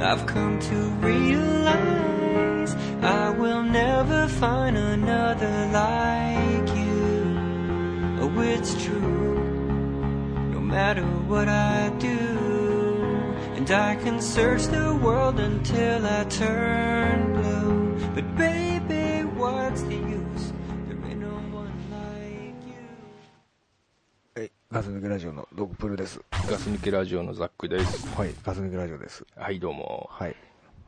I've come to realize I will never find another like you. Oh, it's true. No matter what I do, and I can search the world until I turn blue. But baby, what's the use? ガス抜けラジオのドクプルです。ガス抜けラジオのザックです。はい、ガス抜けラジオです。はい、どうも。はい、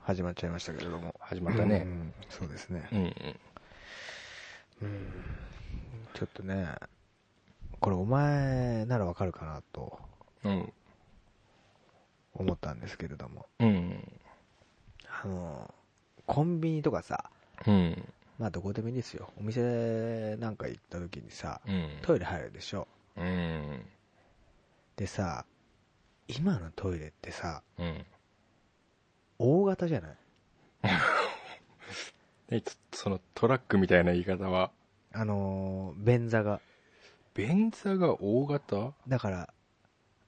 始まっちゃいましたけれども。始まったねうんそうですね。うんうん。ちょっとね、これお前ならわかるかなとうん。思ったんですけれども。うん。あの、コンビニとかさ、うん。まあどこでもいいですよ。お店なんか行った時にさ、うん。トイレ入るでしょ。うん。でさ、今のトイレってさ、うん。大型じゃない？え、つそのトラックみたいな言い方は、あのー、便座が。便座が大型？だから、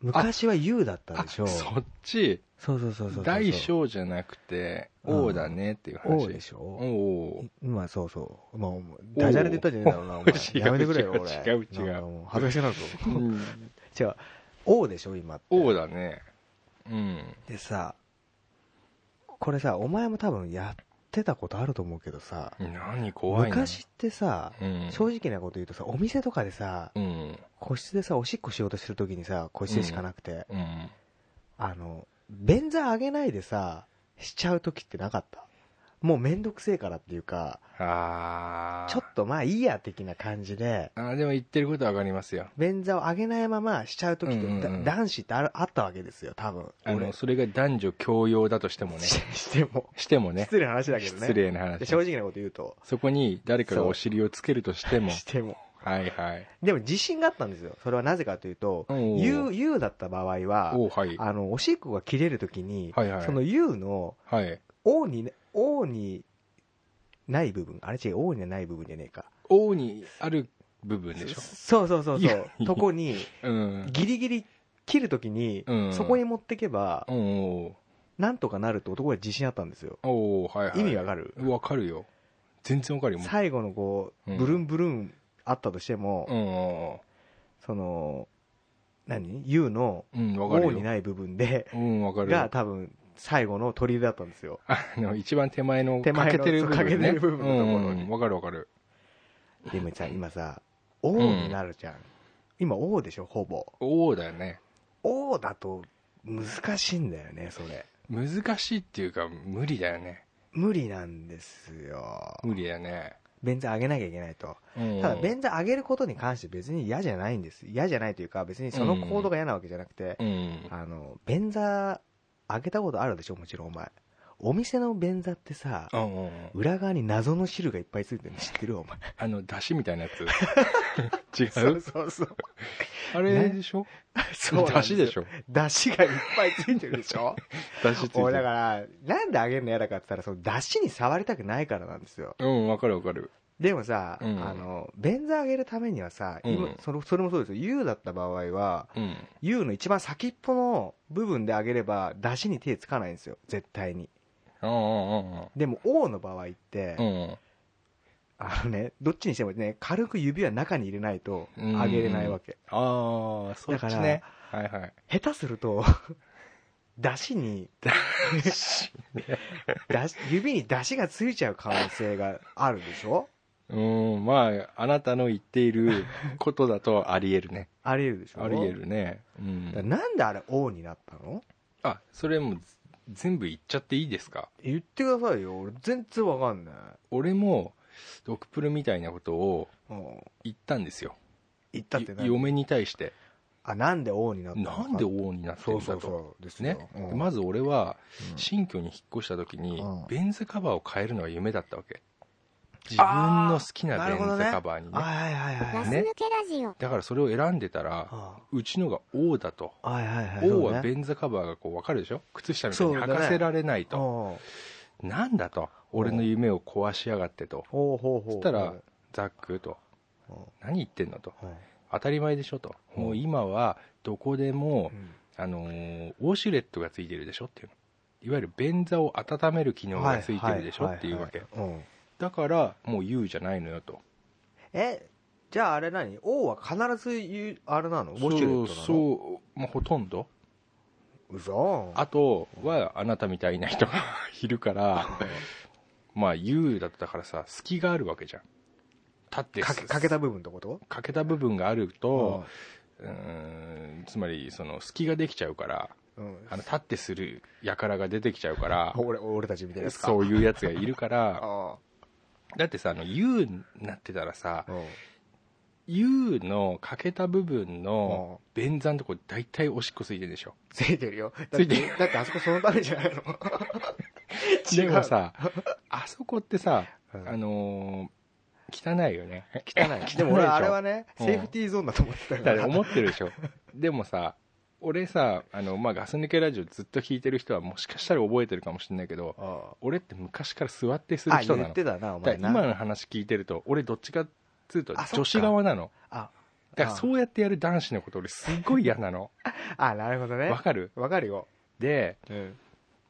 昔は U だったあ、でしょ。そっち？そうそうそうそうそう。大小じゃなくて、うん大だねっていう話。O でしょおー今そうそう。まあ、ダジャレで言ったんじゃねえだろうな、お前。やめてくれよ、違う俺。違う違う恥ずかしくなるぞ。うん。違う。O でしょ、今って。大だね。うん。でさ、これさ、お前も多分やってたことあると思うけどさ、何怖いな。昔ってさ、うん。正直なこと言うとさ、お店とかでさ、うん。個室でさ、おしっこしようとしてる時にさ、個室でしかなくて、うん。あの、便座上げないでさ、しちゃう時ってなかった？もうめんどくせえからっていうか、あー。ちょっとまあいいや的な感じで、あーでも言ってることはわかりますよ。便座を上げないまましちゃう時って、うんうんうんだ男子ってあるあったわけですよ、多分。俺あの、それが男女共用だとしてもね。ししても。してもね。失礼な話だけどね。失礼な話で正直なこと言うと。そこに誰かがお尻をつけるとしても。しても。はいはい。でも自信があったんですよ。それはなぜかというと、U、U だった場合は、はい。あの、おしっこが切れるときに、はいはいその U のはい。O に、O にない部分、あれ違う、O にない部分じゃねえか。O にある部分でしょ？そうそうそうそう。とこに、うん。ギリギリ切るときに、うんそこに持ってけば、おうなんとかなるって男は自信あったんですよ。おうはいはい。意味わかる？わかるよ。全然わかるよ。最後のこう、うんブルンブルンあったとしても、うん。その、何 ?U のう O によ。ない部分で、うん、わかるよ。が多分、最後の砦だったんですよ。あの、一番手前の手前の欠けてる部分ね。けてる部分のところにうんうんわかるわかる。でもさ、今さ、O になるじゃん。今 O でしょ、ほぼ。O だよね。O だと難しいんだよね、それ。難しいっていうか、無理だよね。無理なんですよ。無理だよね。便座上げなきゃいけないと。うんただ、便座上げることに関して別に嫌じゃないんです。嫌じゃないというか、別にその行動が嫌なわけじゃなくて、うん。あの、便座上げたことあるでしょ、もちろんお前。お店の便座ってさ、うんうんうん裏側に謎の汁がいっぱいついてるの知ってる？お前。あの、出汁みたいなやつ。違う？そうそうそう。あれでしょ？そうなん出汁でしょ？ょ出汁がいっぱいついてるでしょ？出汁ついてだから、なんであげるの嫌だかって言ったら、その出汁に触りたくないからなんですよ。うん、わかるわかる。でもさ、うんあの、便座上げるためにはさ、今うんそのそれもそうですよ。U だった場合は、うん。U の一番先っぽの部分で上げれば、出汁に手つかないんですよ。絶対に。でも O の場合って。あのね、どっちにしてもね、軽く指は中に入れないとうん上げれないわけ。ああ、そっちね。はいはい。下手すると、出汁に、出汁指に出汁がついちゃう可能性があるでしょ？うん、まあ、あなたの言っていることだとあり得るね。あり得るでしょ？あり得るね。うだからん。なんであれ O になったの？あ、それもう全部言っちゃっていいですか？言ってくださいよ。俺全然わかんない。俺も、ドクプルみたいなことをうん。言ったんですよ。言ったって何？嫁に対して。あなんで Oになったのか。なんで Oになってるんだと。そうそうそう。ですよ。ね、うん。でまず俺はうん。新居に引っ越した時に、うん。便座カバーを変えるのが夢だったわけ自分の好きな便座なるほどね。カバーにね。はいはいはいはい。ね。ガス抜けラジオ。だからそれを選んでたらあうちのが Oだと。あはいはいはい。王はそうね便座カバーがこう分かるでしょ？靴下みたいに履かせられないと、ほなんだと？俺の夢を壊しやがってと。そしたらザックとうん。何言ってんのと。うん当たり前でしょと。うん。もう今はどこでもうん。あのーウォシュレットがついてるでしょっていうの。いわゆる便座を温める機能がついてるでしょっていうわけ。はいはいはい。うんだからもう言うじゃないのよと。えじゃああれ何？王は必ず言うあれなの？ウォシュレットなの？そうそう、まあ、ほとんど。嘘。あとはあなたみたいな人が いるから まあ言うだったからさ隙があるわけじゃん。立ってかけかけた部分ってこと？欠けた部分があると、うーんつまりその隙ができちゃうからうん。あの立ってする輩が出てきちゃうから 俺俺たちみたいなやつか？そういうやつがいるからあだってさあの U になってたらさ U の欠けた部分の便座のとこ大体おしっこついてるでしょ。ついてるよ。だついてる。だってあそこそのためじゃないの。でもさあそこってさうん。あのー汚いよね。汚い。でも俺あれはねセーフティーゾーンだと思ってたから思ってるでしょ。でもさ俺さあの、まあ、ガス抜けラジオずっと聞いてる人はもしかしたら覚えてるかもしれないけどあ俺って昔から座ってすある人なの。言ってたなおだか前なら今の話聞いてると俺どっちかっつうと女子側なの。あだからそうやってやる男子のこと俺すっごい嫌なの。あなるほどね。わかる？わかるよ。でうん。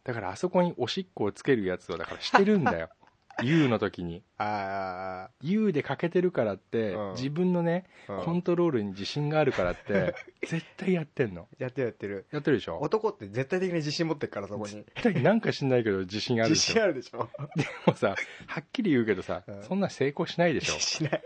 だからあそこにおしっこをつけるやつをだからしてるんだよ U の時に。あ U で欠けてるからって、うん。自分のねあコントロールに自信があるからって 絶対やってんの。やってるやってる。やってるでしょ？男って絶対的に自信持ってるからそこに。絶対なんか知んないけど自信あるで自しょ？信あるでしょ？でもさはっきり言うけどさ、うん。そんな成功しないでしょ？しない。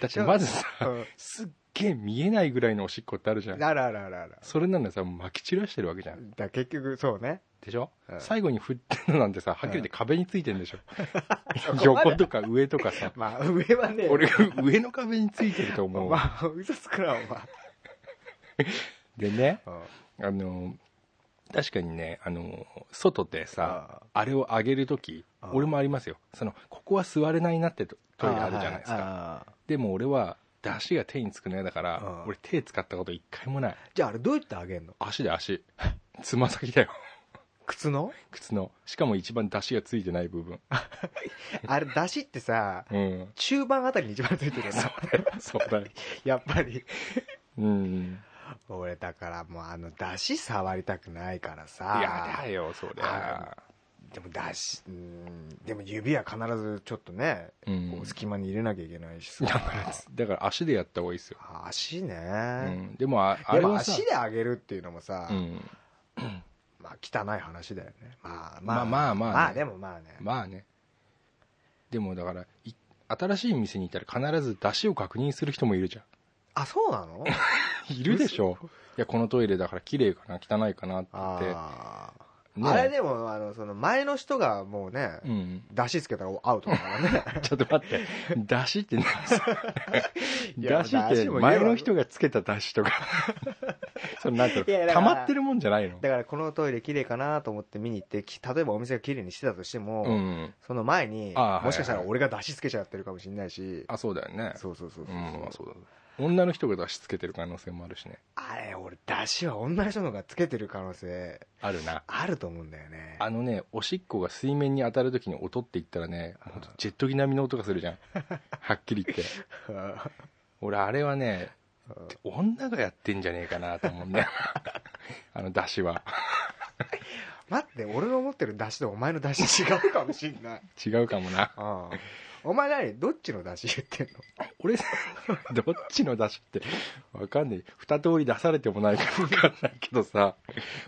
だってまずさうん。すっげえ見えないぐらいのおしっこってあるじゃん。あらあらあらあらそれなのさ撒き散らしてるわけじゃん。だから結局そうねでしょ、うん最後に振ってるのなんてさはっきり言って壁についてんでしょ、こまで横とか上とかさ。まあ上はね。俺上の壁についてると思う、まあ嘘つくなお前。でねうん。あの確かにねあの外でさあれを上げる時俺もありますよ。そのここは座れないなってトトイレあるじゃないですか。かでも俺は出汁が手につくの嫌だから俺手使ったこと一回もない。じゃああれどうやってあげんの？足で足。つま先だよ靴の？靴の。しかも一番出汁がついてない部分。あれ出汁ってさうん。中盤あたりに一番ついてるよな。そうだよ やっぱり。うん。俺だからもうあの出汁触りたくないからいさ。やだよそりゃ。でも出汁うんでも指は必ずちょっとね、うん。こう隙間に入れなきゃいけないしさ。だからだから足でやった方がいいですよ、足ね、うん、でもああでもれはさ足で上げるっていうのもさ、うん、まあ汚い話だよね。まあまあ。まあまあね。まあでもまあね、まあね。でもだからい新しい店に行ったら必ず出汁を確認する人もいるじゃあそうなの？ん いるでしょ。いやこのトイレだから綺麗かな汚いかなって言って。あーねあれでもあのその前の人がもうね、うん。出汁つけたらアウトだからね。ちょっと待って。出汁って何 出汁って前の人がつけた出汁とか。それなんていう溜まってるもんじゃないの？だからこのトイレ綺麗かなと思って見に行ってき例えばお店が綺麗にしてたとしても、うん。その前にもしかしたら俺が出汁つけちゃってるかもしれないし。あそうだよね。そうそうそうそうう、んまあそうだ女の人が出汁つけてる可能性もあるしね。あれ俺出汁は女の人の方がつけてる可能性あるな。あると思うんだよね。あのねおしっこが水面に当たる時に音って言ったらねほんとジェット機並みの音がするじゃん。はっきり言って。俺あれはね女がやってんじゃねえかなと思うんだよ。あの出汁は。待って俺の持ってる出汁とお前の出汁違うかもしんない。違うかもな。ああお前何どっちの出汁言ってんの？俺どっちの出汁ってわかんない二通り出されてもないからわかんないけどさ。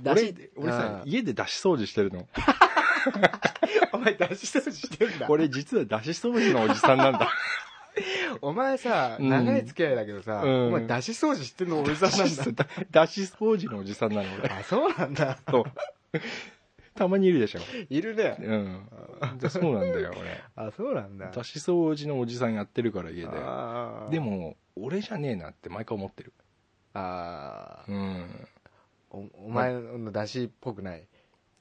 俺出汁俺さうん家で出汁掃除してるの。お前出汁掃除してんだ。俺実は出汁掃除のおじさんなんだ。お前さうん。長い付き合いだけどさ、うん。お前出汁掃除してんのおじさんなんだ。出汁掃除のおじさんなの俺。あそうなんだ。そう たまにいるでしょ。いるね。うん。でそうなんだよ 俺。あそうなんだ。出し掃除のおじさんやってるから家で。あー。でも俺じゃねえなって毎回思ってる。ああうん。おお前の出汁っぽくない、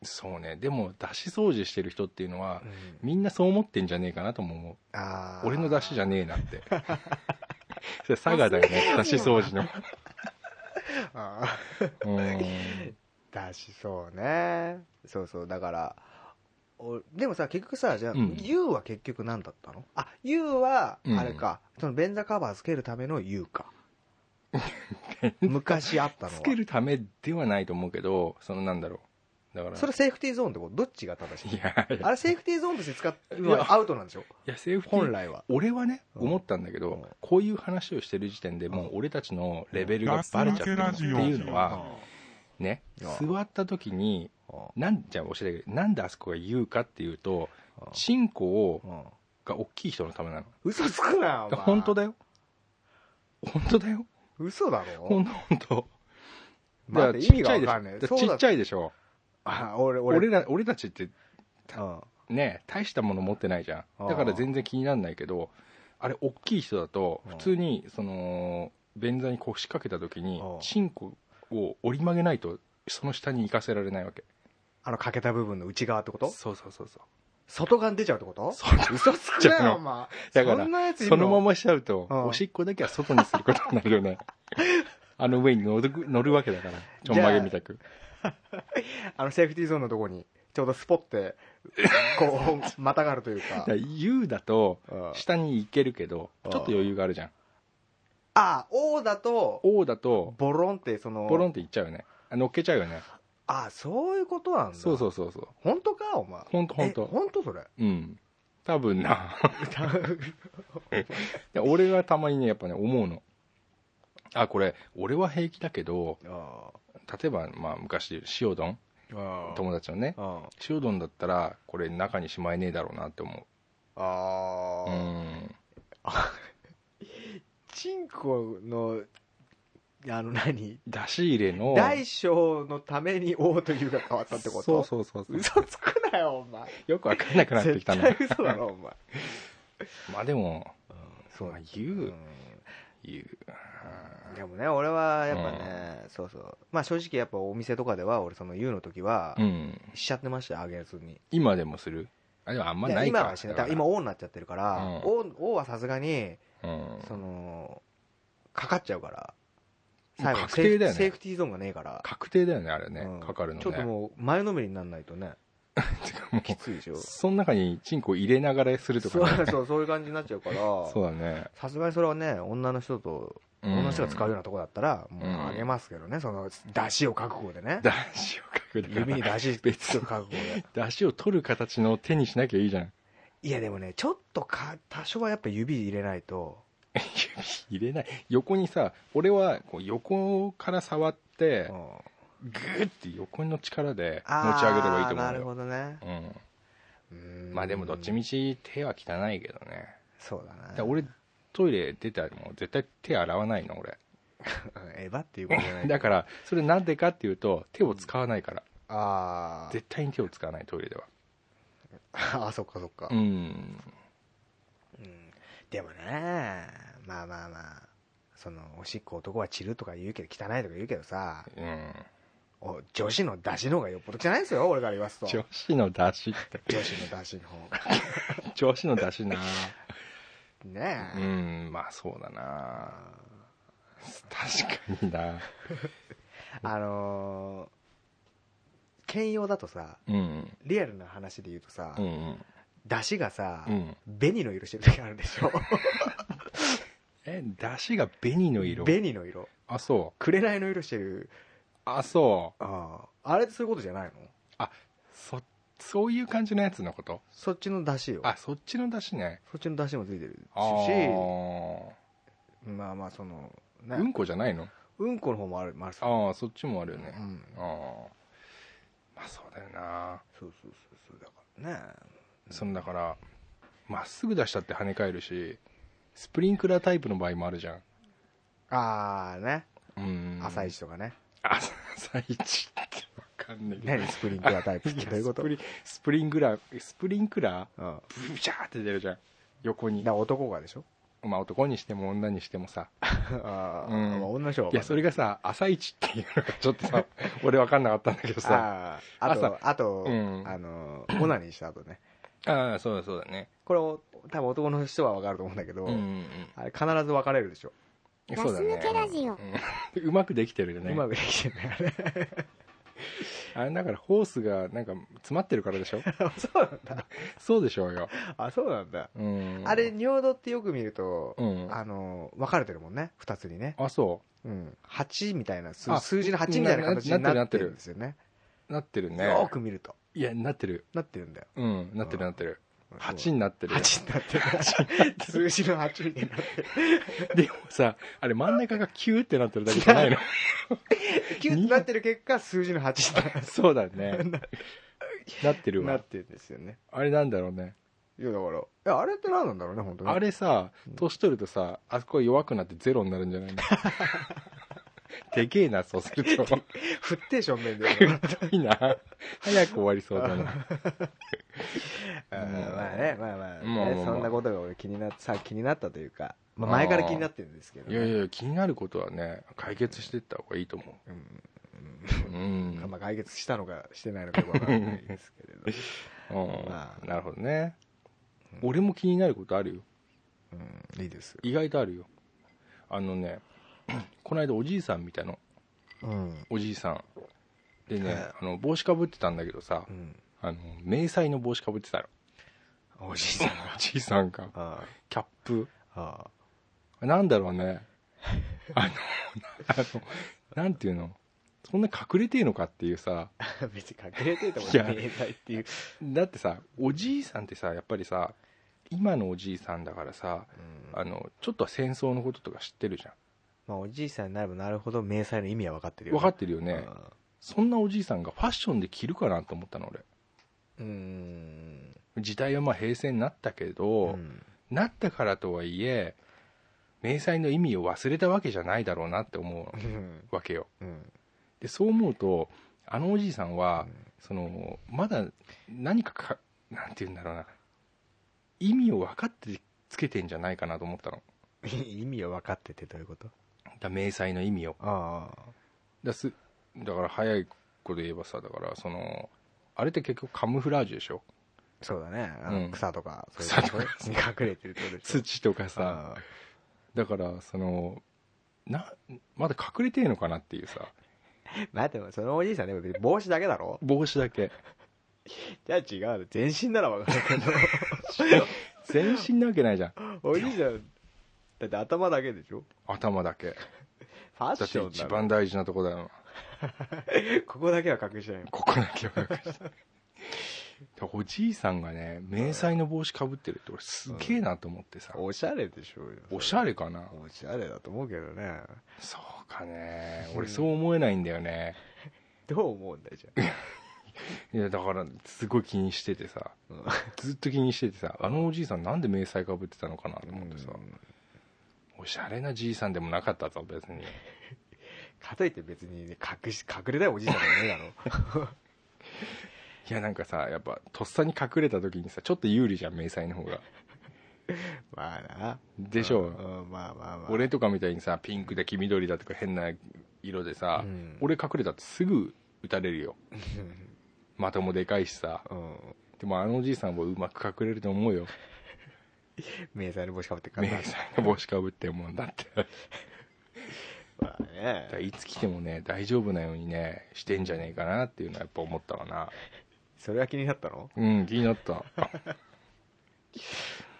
そうね。でも出し掃除してる人っていうのはうん。みんなそう思ってんじゃねえかなとも思う。ああ俺の出汁じゃねえなって。それ佐賀だよね出し掃除の。あうんー出しそうね。そうそうだからおでもさ結局さじゃあ、うん。U は結局何だったの？あ U はうん。あれか、その便座カバーつけるための U か。昔あったのは。つけるためではないと思うけどそのなんだろう。だから。それセーフティーゾーンってこと？どっちが正しい？いやいや。あれセーフティーゾーンとして使うのはアウトなんでしょ？いやセーフティー本来は。俺はねうん。思ったんだけど、うん。こういう話をしてる時点でもう俺たちのレベルがバレちゃってるっていうのはね。うん。座った時にうん。なんじゃあ教えてなんであそこが言うかっていうとうん。チンコをうん。が大きい人のためなの。嘘つくなよお前。本当だよ。本当だよ。嘘だろ？本当本当。待って意味がわかんねえ。だ。からちっちゃいでしょ。あ俺俺。俺ら俺たちってうん。ね大したもの持ってないじゃん。だから全然気にならないけどあれ大きい人だとうん。普通にその便座に腰掛けた時にああチンコを折り曲げないとその下に行かせられないわけ。あの欠けた部分の内側ってこと？そうそうそうそう。外側に出ちゃうってこと？そう嘘つくちゃうの。なよお前だからそんなやついるそのまましちゃうとうん。おしっこだけは外にすることになるよね。あの上に乗る乗るわけだからちょんまげみたく。あのセーフティーゾーンのとこにちょうどスポってこうまたがるというか。U だとうん。下に行けるけどちょっと余裕があるじゃんあ O だと O だとボロンってそのポロンっていっちゃうよね。あ乗っけちゃうよね。あそういうことなんだ。そうそうそうそう。本当かお前。本当本当。え本当それ？うん。多分な。俺はたまにねやっぱね思うの。あこれ俺は平気だけどあ例えば、まあ、昔塩丼。あ友達のね。あ塩丼だったらこれ中にしまえねえだろうなって思あううん チンコのあの何？出し入れの。大小のために O というが変わったってこと？そうそうそうそう。嘘つくなよお前。よく分かんなくなってきたな。絶対嘘だろお前。まあでも、そうまあ、言う、うん。言う。でもね俺はやっぱね、そうそう。まあ正直やっぱお店とかでは俺その U の時はうん。しちゃってましたよあげずに。今でもする？あでもあんまないか。今はしない。だから。今 O になっちゃってるから、うん。O はさすがにうん。そのかかっちゃうから。最後確定だよね。セーフティーゾーンがねえから、確定だよねあれね、うん。かかるのね。ちょっともう前のめりにならないとね。てかもうきついでしょ。その中にチンコ入れながらするとそうかねそうそういう感じになっちゃうから。そうだね。さすがにそれはね女の人とうん。女の人が使うようなとこだったらもううんあげますけどね。その出汁を覚悟でね。出汁をかくだから指に出汁別を覚悟で。出汁を取る形の手にしなきゃいいじゃん。いやでもねちょっとか多少はやっぱ指入れないと。指入れない。横にさ俺はこう横から触ってうん。グーって横の力で持ち上げればいいと思なるほどね。うん。うん。まあでもどっちみち手は汚いけどね。そうだな。だ俺トイレ出たらもう絶対手洗わないの俺。エヴァっていうことじゃない。だからそれなんでかっていうと手を使わないから。あ絶対に手を使わないトイレでは。ああそっかそっか、うん。うん。でもねまあまあまあそのおしっこ男は散るとか言うけど汚いとか言うけどさうん。お女子の出汁の方がよっぽど汚いですよ俺から言わすと。女子の出汁って。女子の出汁の方が。女子の出汁なね。うえ、んまあそうだな。確かにな。あのー兼用だとさうん。リアルな話で言うとさ、うん出汁がさ、うん。紅の色してる時あるでしょ？え出汁が紅の色？紅の色。あそう。紅の色してる。あそう。あああれってそういうことじゃないの？そそういう感じのやつのこと？そっちの出汁よ。あそっちの出汁ね。そっちの出汁もついてるし。あー。まあまあそのね。うんこじゃないの？うんこの方もあるもあああそっちもあるよね。うん。ああまあそうだよな。そうそうそうそう。だからね。そのだからまっすぐ出したって跳ね返るしスプリンクラータイプの場合もあるじゃん。ああね。うん。朝一とかね。朝一ってわかんないけど。何？スプリンクラータイプってどういうこと？スプリスプリンクラースプリンクラー？うんブシャーって出るじゃん。横に。だ男がでしょ？まあ男にしても女にしてもさ。ああ、うん。まあ女の人はい。やそれがさ朝一っていうのがちょっとさ 俺分かんなかったんだけどさ。あああと朝あと、うん。あのオナニーした後ね。ああそうだそうだね。これを多分男の人は分かると思うんだけど、うんうんあれ必ず分かれるでしょ、うんそうだね。ガス抜けラジオ。うん。うまくできてるよね。うまくできてるねあれ あれだからホースがなんか詰まってるからでしょ？そうなんだ。そうでしょうよ、あそうなんだ、うん、あれ尿道ってよく見ると、うん。あの分かれてるもんね。2つにね、あそう。ん、8みたいな数あ数字の8みたいな形になってるるんですよね。うなってる。ねよーく見ると。いやなってる。なってるんだよ。うんなってるなってる。うん8になってる。よ8になってる。数字の8になってる。でもさあれ真ん中がキューってなってるだけじゃないの。キュッとなってる結果数字の8になる。そうだね。なってるわ。なってるんですよね。あれなんだろうね。いやだからいやあれって何なんだろうね本当にあれさ年取るとさあそこ弱くなってゼロになるんじゃないの？でけえなそうすると。振って正面で。いいな早く終わりそうだな。うんまあねまあまあね、まあまあまあそんなことが俺気になっさ気になったというか、まあ、前から気になってるんですけど、いやいや気になることはね解決していった方がいいと思う。うん、まあ、解決したのかしてないのかわからないですけれど、うん。まあ。なるほどね、俺も気になることあるよ。うん、いいです。意外とあるよ。あのね この間おじいさん見たの。うん、おじいさん。でね、はい。あの帽子かぶってたんだけどさうん、あの迷彩の帽子かぶってたの。おじいさんが？おじいさんが。あキャップ。あなんだろうね。あのあのなんていうの？そんな隠れてえのかっていうさ。あ あ別に隠れててもいや。見えないっていう、だってさおじいさんってさやっぱりさ今のおじいさんだからさうん。あのちょっとは戦争のこととか知ってるじゃまあ、おじいさんになればなるほど迷彩の意味は分かってるよ、ん分かってるよね。うん。そんなおじいさんがファッションで着るかなと思ったの俺。うん。時代はまあ平成になったけど、うん。なったからとはいえ迷彩の意味を忘れたわけじゃないだろうなって思ううん。わけよ。うん。でそう思うとあのおじいさんは、そのまだ何かかなんて言うんだろうな。意味を分かってつけてんじゃないかなと思ったの。意味を分かっててどういうこと？だ迷彩の意味をあだすだから早い子で言えばさだからそのあれって結局カムフラージュでしょ？そうだね。草とかそういう草とかに隠れてるってことでしょ？土とかさ。あだからそのなまだ隠れてんのかなっていうさ。あ待ってそのおじいさんでも別に帽子だけだろ？帽子だけ。じゃあ違う。の全身なら分かるけど。全身なわけないじゃん。おじいさんだって頭だけでしょ？頭だけ。ファッだってションだろ一番大事なとこだよ。ここだけは隠してないここだけは隠しておじいさんがね迷彩の帽子かぶってるって俺すげえなと思ってさ、おしゃれでしょうよ。おしゃれかな？おしゃれだと思うけどね。そうかね。俺そう思えないんだよね。どう思うんだよじゃいやだからすごい気にしててさ。あずっと気にしててさ。あのおじいさんなんで迷彩かぶってたのかなと思ってさ、うんおしゃれなじいさんでもなかったぞ別に。かといって別にね隠し隠れたいおじいさんじゃねえだろ。いやなんかさやっぱとっさに隠れた時にさちょっと有利じゃん迷彩の方が。まあな。でしょう、うんまあまあまあ。俺とかみたいにさピンクで黄緑だとか変な色でさ、うん。俺隠れたってすぐ撃たれるよ。的もでかいしさ。うん。でもあのおじいさんはうまく隠れると思うよ 迷彩の帽子かぶってるから迷彩の帽子かぶってるもんだって。だかまあね。らいつ来てもね大丈夫なようにねしてんじゃねえかなっていうのはやっぱ思ったわな。それは気になったの？うん気になった。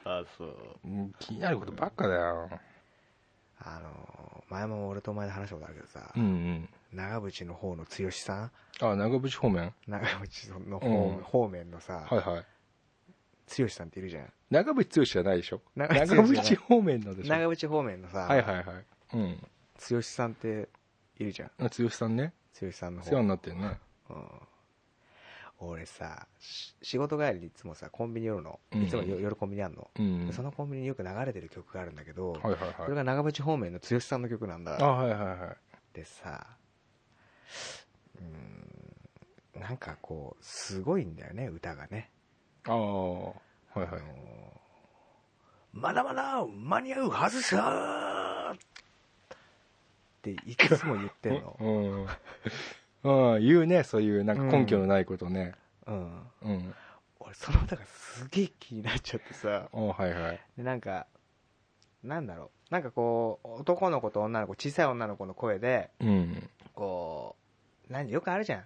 あそう。うん気になることばっかだよ。あの前も俺とお前で話したことあるけどさ、うんうん。長渕の方の剛さん？あ長渕方面？長渕の方,、うん。方面のさ、はいはい剛さんっているじゃん。長渕剛じゃないでしょ？長長渕方面のでしょ？長渕方面のさ、はいはいはい。うん。剛さんっているじゃん。あ剛さんね。剛さんの方。世話になってるね。うん。俺さし仕事帰りにいつもさコンビニ寄るの。うん。いつもよ夜コンビニあんの、うん。でそのコンビニによく流れてる曲があるんだけど、はいはいそはい。れが長渕方面の剛さんの曲なんだ。あはいはいはい。でさうんなんかこうすごいんだよね歌がねああはいはいまだまだ間に合うはずさっていつも言ってんの。うん、うん、言うねそういうなんか根拠のないことねうん。うん、俺、その歌がすげえ気になっちゃってさ。おはいはいで、なんか、なんだろう。なんかこう、男の子と女の子、小さい女の子の声で、うんこう、何よくあるじゃん。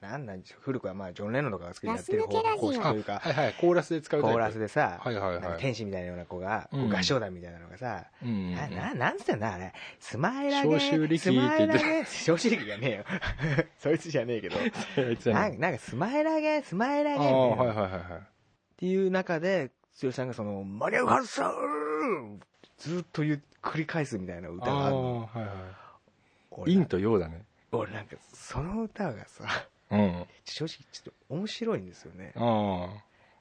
なんなん古くはまあ、ジョン・レノンとかが好きになってる方式というか、はいはい。コーラスで使うコーラスでさ、はいはいはい。天使みたいなような子が、こううん合唱団みたいなのがさ、うんな、な、なんつってんだあれ。スマイラゲ消臭力スマイラってゲ消臭力じゃねえよ。そいつじゃねえけど。なんなんかスマイラゲスマイラゲはいはいはいはい。っていう中で、剛さんがその、マリア・ハルさんずっと繰り返すみたいな歌があるの。ああはいは俺い。陰と陽だね。俺なんか、その歌がさ、うん。あ正直ちょっと面白いんですよね。あ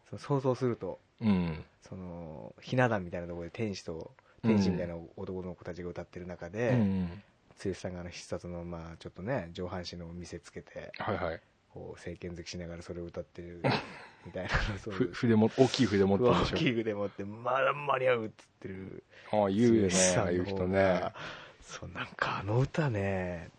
その想像すると、うん。その、ひな壇みたいなところで天使と、天使みたいな男の子たちが歌ってる中うで、ん。剛さんがあの必殺の、まあちょっとね、上半身の見せつけて、はいはい。こう、政権好きしながらそれを歌ってる、みたいな筆も大きい筆持ってる大でしょ？きい腕持って、まだ間に合うっつってる。ああ言うよねああいう人方ね。がそう、なんかあの歌ね、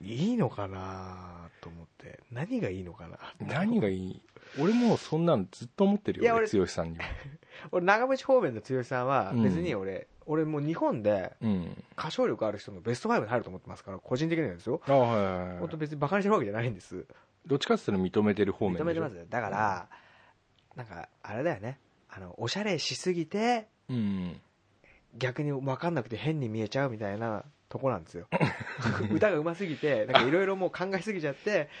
いいのかなと思って。何がいいのかな何がいい？俺もそんなのずっと思ってるよ俺剛さんには 俺、長渕方面の剛さんは、うん別に俺、俺もう日本でうん歌唱力ある人のベスト5に入ると思ってますから、個人的にはですよ。ああはいはいはい本当別に馬鹿にしてるわけじゃないんです。どっちかっていうと認めてる方面認めてますよ。だから、なんか、あれだよね。あの、おしゃれしすぎて、うん逆に分かんなくて変に見えちゃうみたいなとこなんですよ。歌が上手すぎてなんかいろいろもう考えすぎちゃって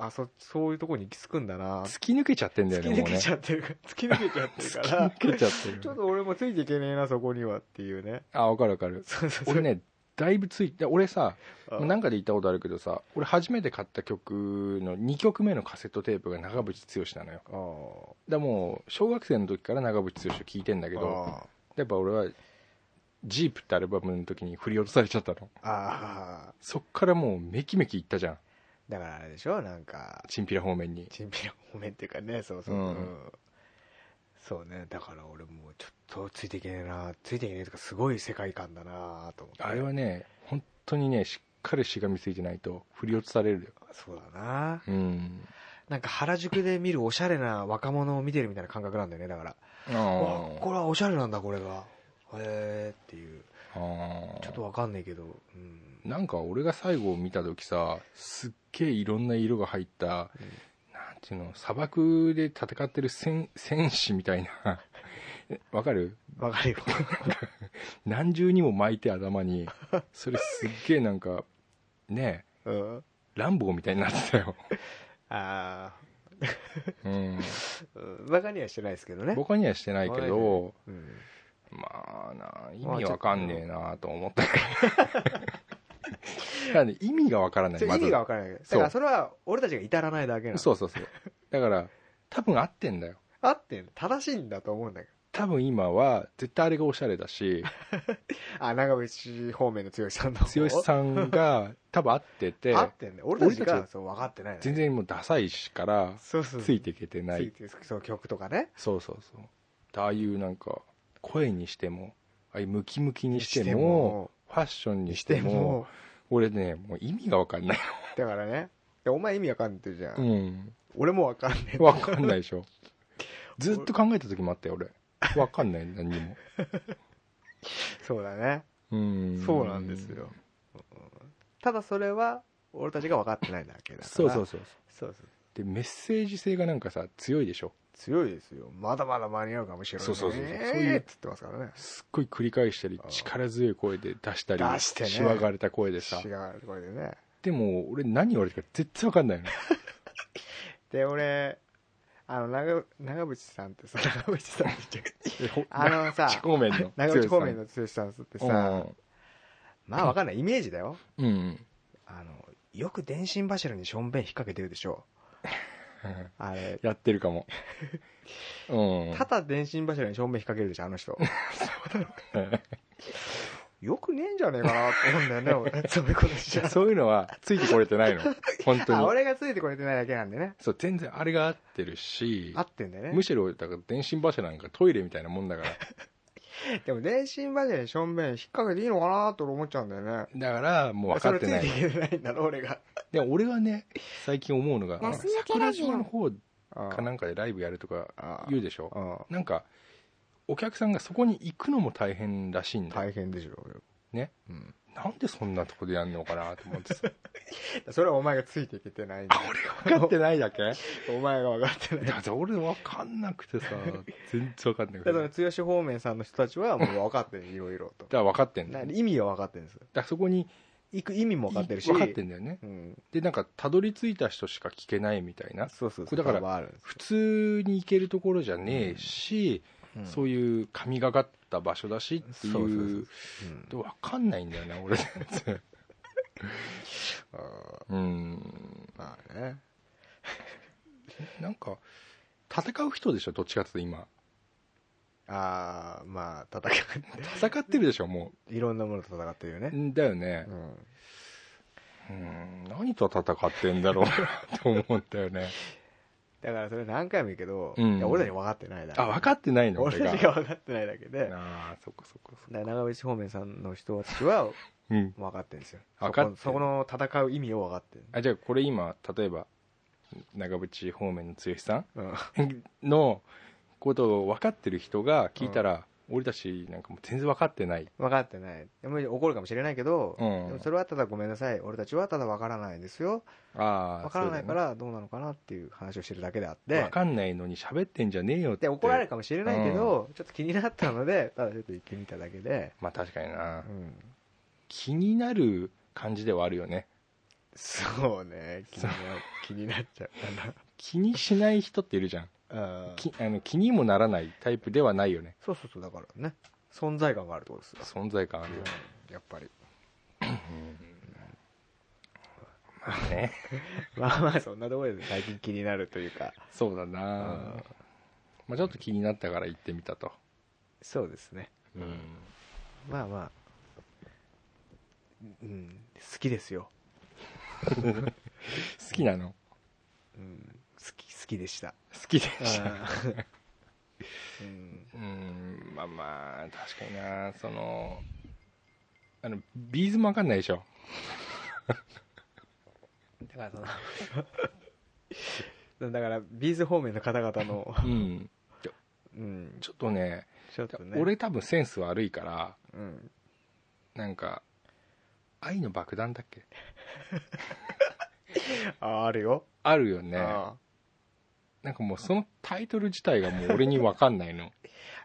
あそそういうとこに行き着くんだな。突き抜けちゃってんだ突き抜けちゃってる突き抜けちゃってるから。突き抜けちゃってるちょっと俺もついていけねえなそこにはっていうね。あ分かる分かる。そうそうそう。俺ねだいぶついて俺さあなんかで言ったことあるけどさ俺初めて買った曲の2曲目のカセットテープが長渕剛なのよ。だもう小学生の時から長渕剛を聴いてんだけーどあやっぱ俺は「ジープってアルバムの時に振り落とされちゃったの。ー。あそっからもうメキメキいったじゃん。ーだからあれでしょ？なんかチンピラ方面に。チンピラ方面っていうかねそうそう、うん。うんそうね。だから俺もうちょっとついていけねえな。ついていけねえとかすごい世界観だなと思って。あれはね本当にねしっかりしがみついてないと振り落とされるよ。そうだな。うん。なんか原宿で見るおしゃれな若者を見てるみたいな感覚なんだよねだから。あわーこれはおしゃれなんだこれがへえっていう。あー。ちょっとわかんないけど。うん。なんか俺が最後見た時さすっげえいろんな色が入った、なんていうの砂漠で戦ってる戦 戦士みたいな。わかる？わかるよ。何重にも巻いて頭にそれすっげえなんかねえうん。ランボーみたいになってたよ、あうん、あバカにはしてないですけどね。僕にはしてないけどうんまあな意味わかんねえなと思った。だからね意味がわからない。それ意味がわからない。だからそれは俺たちが至らないだけなのそうそうそう。だから 多分合ってんだよ。あってん正しいんだと思うんだけ多分今は絶対あれがおしゃれだし。ど あ長渕方面の剛さんの。方剛さんが多分合ってて。合ってんだよ。俺たち俺たちがそう分かってないの全然もうダサいしからそうそうついていけてない。ついてそう曲とかね。そうそうそう。ああいうなんか声にしてもああいうムキムキにしてもファッションににしても。も俺ねもう意味が分かんない。だからね。でお前意味わかんないじゃん、うん。俺もわかんねえ分かんないでしょ。ずっと考えた時もあったよ俺。分かんない何にも。そうだね。うん。そうなんですよ、うん。ただそれは俺たちが分かってないだけだから。そうそうそう。そうそう。でメッセージ性がなんかさ強いでしょ強いですよ。まだまだ間に合うかもしれないそうそうそうそう。えそういうっつってますからね。すっごい繰り返したり力強い声で出したり出してね。しわがれた声でさ。違うこれでね。でも俺何言われてるか絶対分かんないの。で俺あの長長渕さんってさ 長渕さんって言っちゃうえほあのさ長方面の 長渕方面の剛さんってさうん。まあ分かんない。イメージだよ。うんあのよく電信柱にしょんべん引っ掛けてるでしょあれ。やってるかも。うん。ただ電信柱に正面引っ掛けるでしょあの人。よくねえんじゃねえかなって思うんだよね俺。そういうことしちゃ。うそういうのはついてこれてないの。本当あに俺がついてこれてないだけなんでね。そう全然あれが合ってるし合ってんだよね。むしろだから電信柱なんかトイレみたいなもんだから でも電信柱にしょんべん引っ掛けていいのかなと思っちゃうんだよね。だからもう分かってない。それついていけてないんだろ俺がで俺はね最近思うのがガス抜け桜ラジオ島の方あかなんかでライブやるとかあ言うでしょ？あ。なんかお客さんがそこに行くのも大変らしいんだよ。大変でしょうよ。ね。うんなんでそんなとこでやんのかなと思ってさ。それはお前がついていけてないんだ。分かってないだけ？だ お前が分かってない。だかって俺分かんなくてさ全然分かんなくて。らだその剛方面さんの人たちはもう分かってるいろいろと。から分かってんだ意味は分かってるんですらそこに行く意味も分かってるし。分かってんだよね。うんでなんかたどり着いた人しか聞けないみたいな。そうそうそう。だから普通に行けるところじゃねえし、うんそういう神がかった場所だしっていう。そう分かんないんだよな俺全然。あー。うんまあね。なんか戦う人でしょどっちかっていうと今。ああまあ戦戦ってるでしょもう。いろんなものと戦ってるよね。うんだよね。うん。うん。何と戦ってんだろうなと思ったよね だからそれ何回も言うけど、うん。いや俺らに分かってないだけ。あ分かってないの？俺俺がたちが。分かってないだけで。だかああそっかそっかそっら長渕方面さんの人たちは うん。分かってるんですよ。分かってるそこそこの戦う意味を分かってるあじゃあこれ今例えば長渕方面の剛さうん。んのことを分かってる人が聞いたら、俺たちなんかもう全然分かってない。分かってない。でも怒るかもしれないけど、うん。でもそれはただごめんなさい。俺たちはただ分からないですよ。ああ分からないからどうなのかなっていう話をしてるだけであって。分かんないのに喋ってんじゃねえよって。で怒られるかもしれないけど、ちょっと気になったのでただちょっと行ってみただけで、まあ確かにな、うん、気になる感じではあるよね。そうね。気にな気になっちゃうか気にしない人っているじゃんなきあの気にもならないタイプではないよね。そうそうそうだからね。存在感があるってことですよ、存在感あるよ、うん。やっぱり。まあね。まあまあそんなところで最近気になるというか。そうだな、うん。まあ、ちょっと気になったから行ってみたと、そうですね。うん、まあまあ。うん。好きですよ、好きなの？うん、好き好きでした。好きでした。うん。うん。まあまあ確かにな。そのあの B'zも分かんないでしょ。だからその だから B'z方面の方々の、うん。うん、ちょっとねちょっとね。俺多分センス悪いからうん、なんか愛の爆弾だっけ？ああるよ、あるよね。あなんかもうそのタイトル自体がもう俺に分かんないの。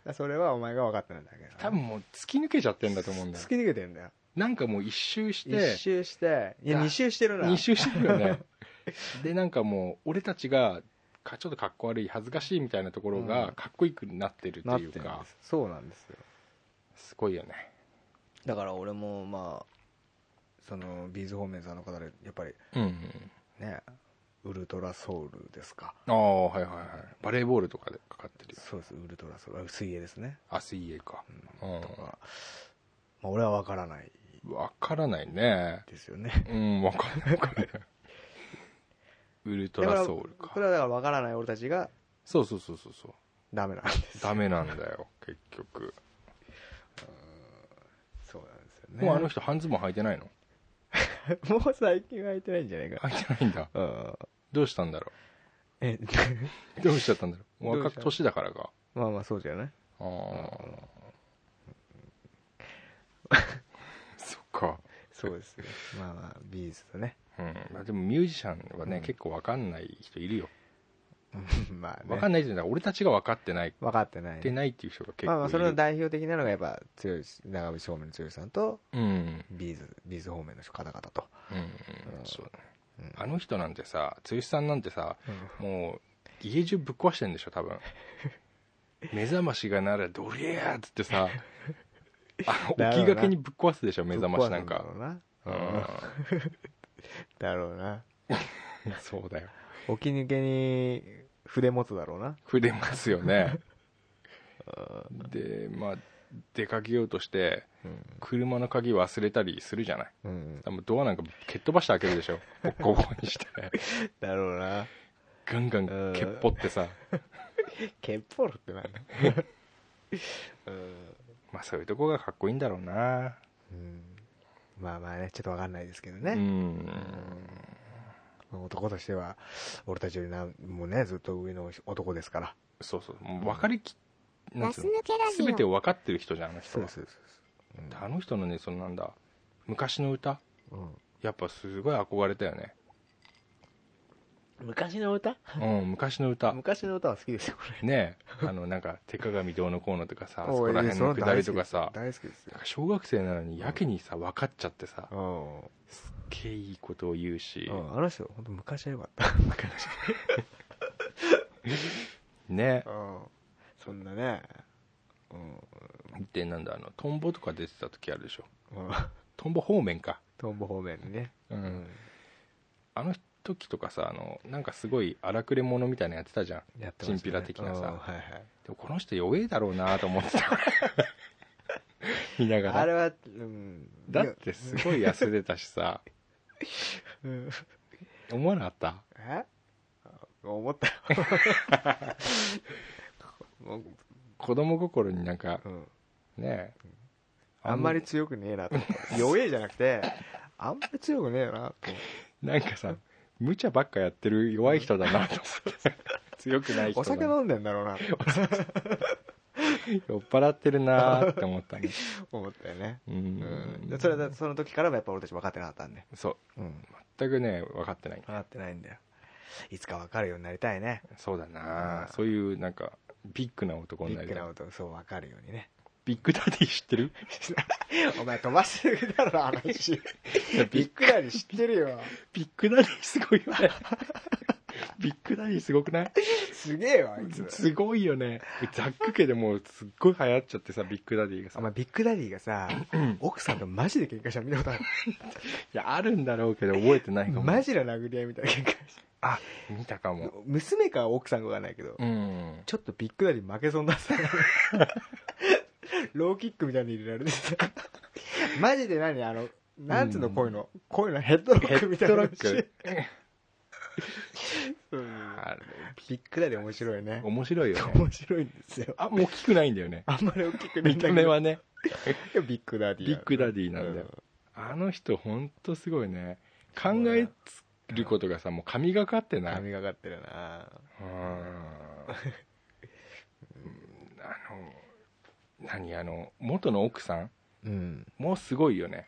あ それはお前が分かってないだけだ多分もう突き抜けちゃってんだと思うんだよ突き抜けてんだよ。なんかもう一周し一て周して。いやあ二周してるな。二周してるよね。でなんかもう俺たちがかちょっとかっこ悪い恥ずかしいみたいなところうん。がかっこよくなってるっていうか、すそうなんですよ。すごいよね。だから俺もまあそのビーズ方面さんの方でやっぱりうん。ねウルトラソウルですか。ああはいはいはい。バレーボールとかでかかってるよ。そうですウルトラソウル。あ水泳ですね、あ水泳か。うん。とか、まあ、俺は分からない。分からないね。ですよね。うん分かんない。分かんないウルトラソウルか。これはだから分からない俺たちがそうそうそうそうそう。ダメなんですダメなんだよ 結局。そうなんですよね。もうあの人半ズボン履いてないの？もう最近は空いてないんじゃないか履いてないんだ。うんどうしたんだろえう どうしちゃったんだろう？若く年だからか。まあまあそうじゃない？ああ そっか。そうですよ。まあまあ B'zとね。うん。まあでもミュージシャンはね、うん。結構分かんない人いるよ。う んまあね。分かんないっていうのは俺たちが分かってない。分かってないってないっていう人が結構いる、まあまあそれの代表的なのがやっぱ剛、長渕方面の剛さんとうん。 B'z B'z方面の方々と、うん、うんそうだねうん。あの人なんてさ剛さんなんてさもう家中ぶっ壊してんでしょ多分。目覚ましがならどれやっつってさ。あきがけにぶっ壊すでしょ目覚ましなんか。うだろうな。そうだよ。起き抜けに筆持つだろうな。筆ますよね。でまあ出かけようとしてうん。車の鍵忘れたりするじゃない？うん。でもドアなんか蹴っ飛ばして開けるでしょ。ボッコボコにして。だろうな。ガンガン蹴っぽってさ。ケッポロってなんだ。まあそういうとこがかっこいいんだろうな。うん。まあまあねちょっとわかんないですけどうね、ん男としては俺たちよりなもうねずっと上の男ですから。そうそう。分かりきなんつうの全てを分かってる人じゃんあの人は。そうそうそうあの人のねそのなんだ。昔の歌。そう、うん。やっぱすごい憧れたよね。昔の歌？うん昔の歌。昔の歌は好きですよこれねえ。あのなんか手鏡どうのこうのとかさ そこら辺のくだりとかさ。大好き。ですよ。なんか小学生なのにやけにさ分かっちゃってさ。うん。すっげえいいことを言うし。うんあの人本当昔はよかった。昔。ねうんそんなね。うん。でなんだあのトンボとか出てた時あるでしょ。うん。トンボ方面か。トンボ方面にね。うん。あの時とかさあのなんかすごい荒くれ者みたいなのやってたじゃん。やってましたね。チンピラ的なさ。うんはいはい。でもこの人弱えだろうなと思ってた。見ながら。あれはうん。だってすごい痩せてたしさ。うん。思わなかった？え？思った 子供心になんかうん。ねあんまり強くねえなと。思って弱えじゃなくてあんまり強くねえなと。なんかさ無茶ばっかやってる弱い人だなと思って。強くない人お酒飲んでんだろうな。と 酔っ払ってるなーって思ったね。思ったよね。ううん。それはその時からもやっぱ俺たち分かってなかったんで。そう。うん。全くね分かってない。分かってないんだよ。いつか分かるようになりたいね。そうだなうん。そういうなんかビッグな男になりたい。ビッグなことそう分かるようにね。ビッグダディ知ってる？お前飛ばしてるだろ話ビッグダディ知ってるよ。ビッグダディすごいよねビッグダディすごくない？すげえよあいつ。すごいよね。ザック家でもうすっごい流行っちゃってさビッグダディがさ。お前ビッグダディがさ奥さんとマジで喧嘩したの見たことある。いやあるんだろうけど覚えてないかも。マジな殴り合いみたいな喧嘩し あ見たかも。娘か奥さんかわかんないけど、うん。ちょっとビッグダディ負けそうになってた。ローキックみたいに入れられてた。マジで何？あのなんつうのうん。こういうの？こういうのヘッドロックみたいな。のヘッドロックうん。あれビッグダディ面白いね。面白いよね。面白いんですよ。あもう大きくないんだよね。あんまり大きくないん見た目はね。ビッグダディビッグダディなんだよ、あの人ほんとすごいね。考えることがさもう神がかってない？神がかってるな。うん。あの何？あの元の奥さん？うん。もうすごいよね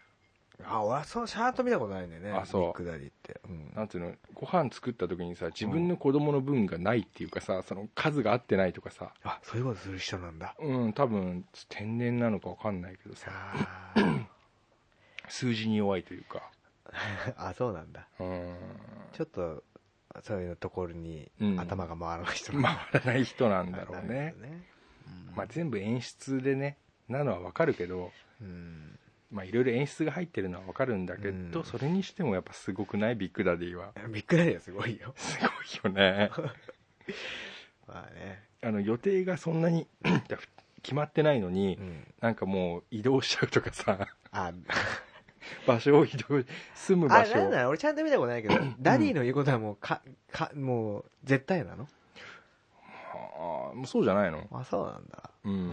あ俺はそうちゃんと見たことないんだよね。あそう。ビッグダディって、うん。なんていうの？ご飯作った時にさ自分の子供の分がないっていうかさその数が合ってないとかさ。あそういうことする人なんだ。うん多分天然なのか分かんないけどさ。数字に弱いというか。あそうなんだ。うん。ちょっとそういうところにうん。頭が回らない人回らない人なんだろうね。ね。まあ、全部演出でねなのは分かるけど。うんまあいろいろ演出が入ってるのは分かるんだけど、うん。それにしてもやっぱすごくないビッグダディは。ビッグダディはすごいよ。すごいよね。まあね。あの予定がそんなに 決まってないのに、うん。なんかもう移動しちゃうとかさ。あ。場所を移動住むあ場所を。なんだ俺ちゃんと見たことないけどダディの言うことはもうかかもう絶対なの？あーもうそうじゃないの？あそうなんだ。ううん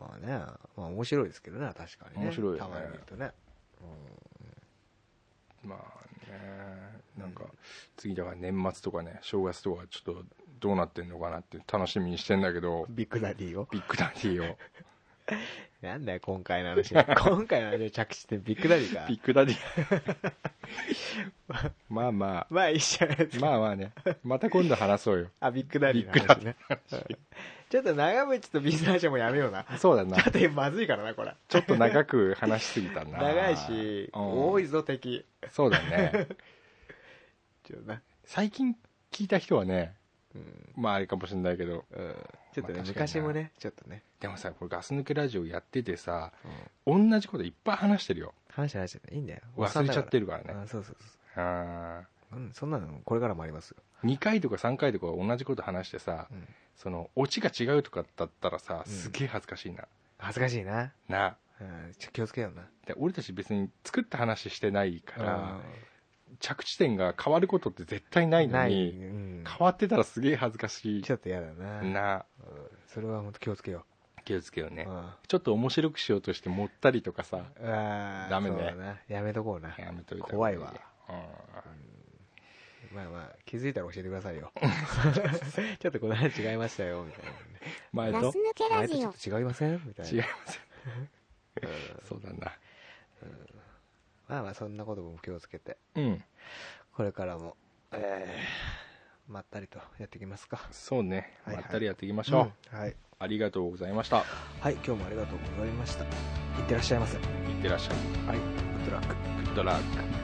まあねまあ面白いですけどね確かにね。面白いよね。たまに見るとね。まあね。なんか次だから年末とかね正月とかちょっとどうなってんのかなって楽しみにしてんだけど。ビッグダディを。ビッグダディを なんだよ今回の話。今回の話を着地してビッグダディか。ビッグダディ。まあままあいいじゃないです。かあまあまあね。また今度話そうよ。あビッグダディの話ね。ちょっと長渕とビズナーシャもやめような。そうだな。ちょっとまずいからなこれ。ちょっと長く話しすぎたな。長いしうん。多いぞ敵。そうだね。ちょっとな。最近聞いた人はねうん。まああれかもしれないけどうんちょっとねまあ昔もね。ちょっとね。でもさこれガス抜けラジオやっててさうん。同じこといっぱい話してるよ。話して話していいんだよ。忘れちゃってるからね。あそうそうそあううんそんなのこれからもあります。よー2回とか3回とか同じこと話してさ、うん。そのオチが違うとかだったらさうん。すげえ恥ずかしいな、恥ずかしいな、な。うん、ちょ気をつけような。で俺たち別に作った話してないから、うん着地点が変わることって絶対ないのない、にうん、変わってたらすげえ恥ずかしい。ちょっと嫌だな。な。うん。それは本当気をつけよ気をつけようう、ね、うん。ちょっと面白くしようとして盛ったりとかさ。あーダメね。そうだな。やめとこうな。やめといた方怖いわ。がよまあまあ気づいたら教えてくださいよ。ちょっとこの話違いましたよみたいなね。うん前とガス抜けラ前とちょっと違いません？みたいな。違いますそうだ。なまあまあそんなことも気をつけて。うん。これからもえーまったりとやっていきますか。そうね。はいはい。まったりやっていきましょう、うんはい、ありがとうございました。はい、今日もありがとうございました。いってらっしゃいませ。はいってらっしゃい。いグッドラックグッドラック